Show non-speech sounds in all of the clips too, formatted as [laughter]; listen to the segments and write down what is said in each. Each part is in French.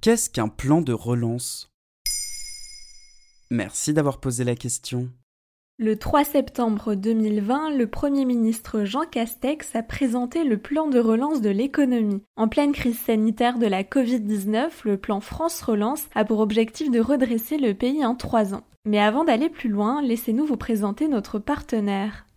Qu'est-ce qu'un plan de relance? Merci d'avoir posé la question. Le 3 septembre 2020, le Premier ministre Jean Castex a présenté le plan de relance de l'économie. En pleine crise sanitaire de la Covid-19, le plan France Relance a pour objectif de redresser le pays en trois ans. Mais avant d'aller plus loin, laissez-nous vous présenter notre partenaire.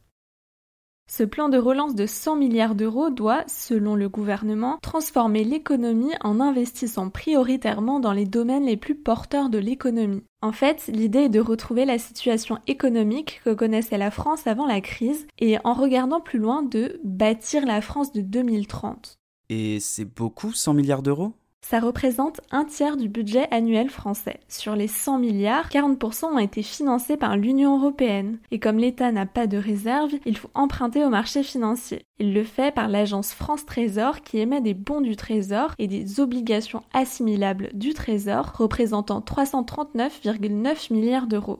Ce plan de relance de 100 milliards d'euros doit, selon le gouvernement, transformer l'économie en investissant prioritairement dans les domaines les plus porteurs de l'économie. En fait, l'idée est de retrouver la situation économique que connaissait la France avant la crise et en regardant plus loin de bâtir la France de 2030. Et c'est beaucoup 100 milliards d'euros? Ça représente un tiers du budget annuel français. Sur les 100 milliards, 40% ont été financés par l'Union européenne. Et comme l'État n'a pas de réserve, il faut emprunter au marché financier. Il le fait par l'agence France Trésor qui émet des bons du Trésor et des obligations assimilables du Trésor représentant 339,9 milliards d'euros.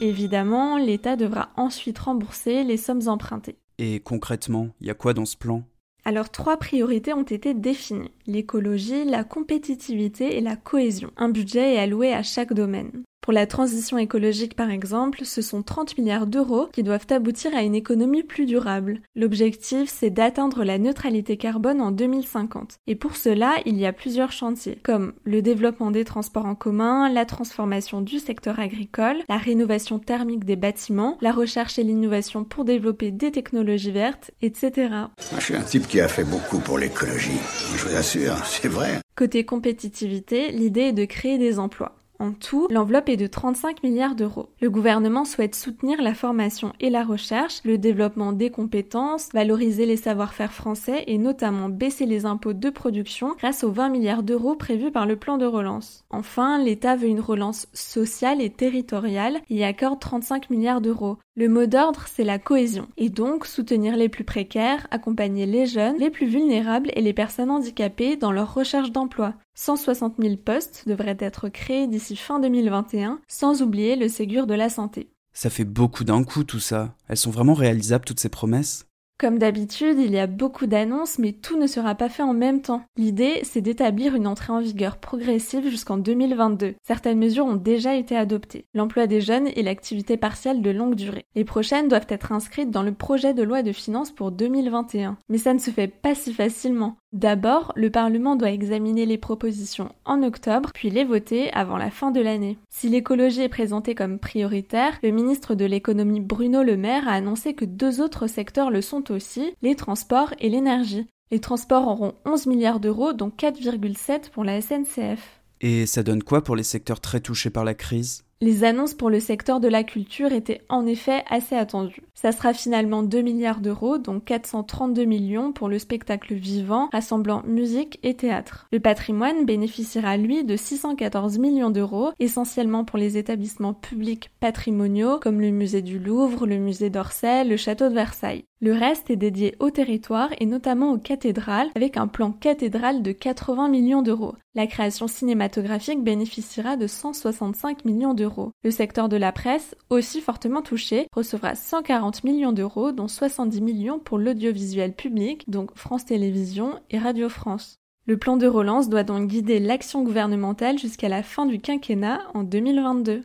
Évidemment, l'État devra ensuite rembourser les sommes empruntées. Et concrètement, il y a quoi dans ce plan? Alors trois priorités ont été définies, l'écologie, la compétitivité et la cohésion. Un budget est alloué à chaque domaine. Pour la transition écologique par exemple, ce sont 30 milliards d'euros qui doivent aboutir à une économie plus durable. L'objectif, c'est d'atteindre la neutralité carbone en 2050. Et pour cela, il y a plusieurs chantiers, comme le développement des transports en commun, la transformation du secteur agricole, la rénovation thermique des bâtiments, la recherche et l'innovation pour développer des technologies vertes, etc. Je suis un type qui a fait beaucoup pour l'écologie. Je vous assure, [laughs] c'est vrai. Côté compétitivité, l'idée est de créer des emplois. En tout, l'enveloppe est de 35 milliards d'euros. Le gouvernement souhaite soutenir la formation et la recherche, le développement des compétences, valoriser les savoir-faire français et notamment baisser les impôts de production grâce aux 20 milliards d'euros prévus par le plan de relance. Enfin, l'État veut une relance sociale et territoriale et accorde 35 milliards d'euros. Le mot d'ordre, c'est la cohésion, et donc soutenir les plus précaires, accompagner les jeunes, les plus vulnérables et les personnes handicapées dans leur recherche d'emploi. 160 000 postes devraient être créés d'ici fin 2021, sans oublier le Ségur de la santé. Ça fait beaucoup d'un coup tout ça. Elles sont vraiment réalisables toutes ces promesses? Comme d'habitude, il y a beaucoup d'annonces, mais tout ne sera pas fait en même temps. L'idée, c'est d'établir une entrée en vigueur progressive jusqu'en 2022. Certaines mesures ont déjà été adoptées. L'emploi des jeunes et l'activité partielle de longue durée. Les prochaines doivent être inscrites dans le projet de loi de finances pour 2021. Mais ça ne se fait pas si facilement. D'abord, le Parlement doit examiner les propositions en octobre, puis les voter avant la fin de l'année. Si l'écologie est présentée comme prioritaire, le ministre de l'économie Bruno Le Maire a annoncé que deux autres secteurs le sont aussi, les transports et l'énergie. Les transports auront 11 milliards d'euros, dont 4,7 pour la SNCF. Et ça donne quoi pour les secteurs très touchés par la crise? Les annonces pour le secteur de la culture étaient en effet assez attendues. Ça sera finalement 2 milliards d'euros, dont 432 millions pour le spectacle vivant, rassemblant musique et théâtre. Le patrimoine bénéficiera lui de 614 millions d'euros, essentiellement pour les établissements publics patrimoniaux comme le musée du Louvre, le musée d'Orsay, le château de Versailles. Le reste est dédié au territoire et notamment aux cathédrales avec un plan cathédrale de 80 millions d'euros. La création cinématographique bénéficiera de 165 millions d'euros. Le secteur de la presse, aussi fortement touché, recevra 140 millions d'euros dont 70 millions pour l'audiovisuel public, donc France Télévisions et Radio France. Le plan de relance doit donc guider l'action gouvernementale jusqu'à la fin du quinquennat en 2022.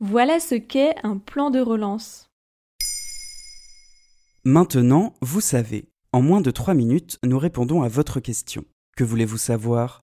Voilà ce qu'est un plan de relance. Maintenant, vous savez. En moins de 3 minutes, nous répondons à votre question. Que voulez-vous savoir?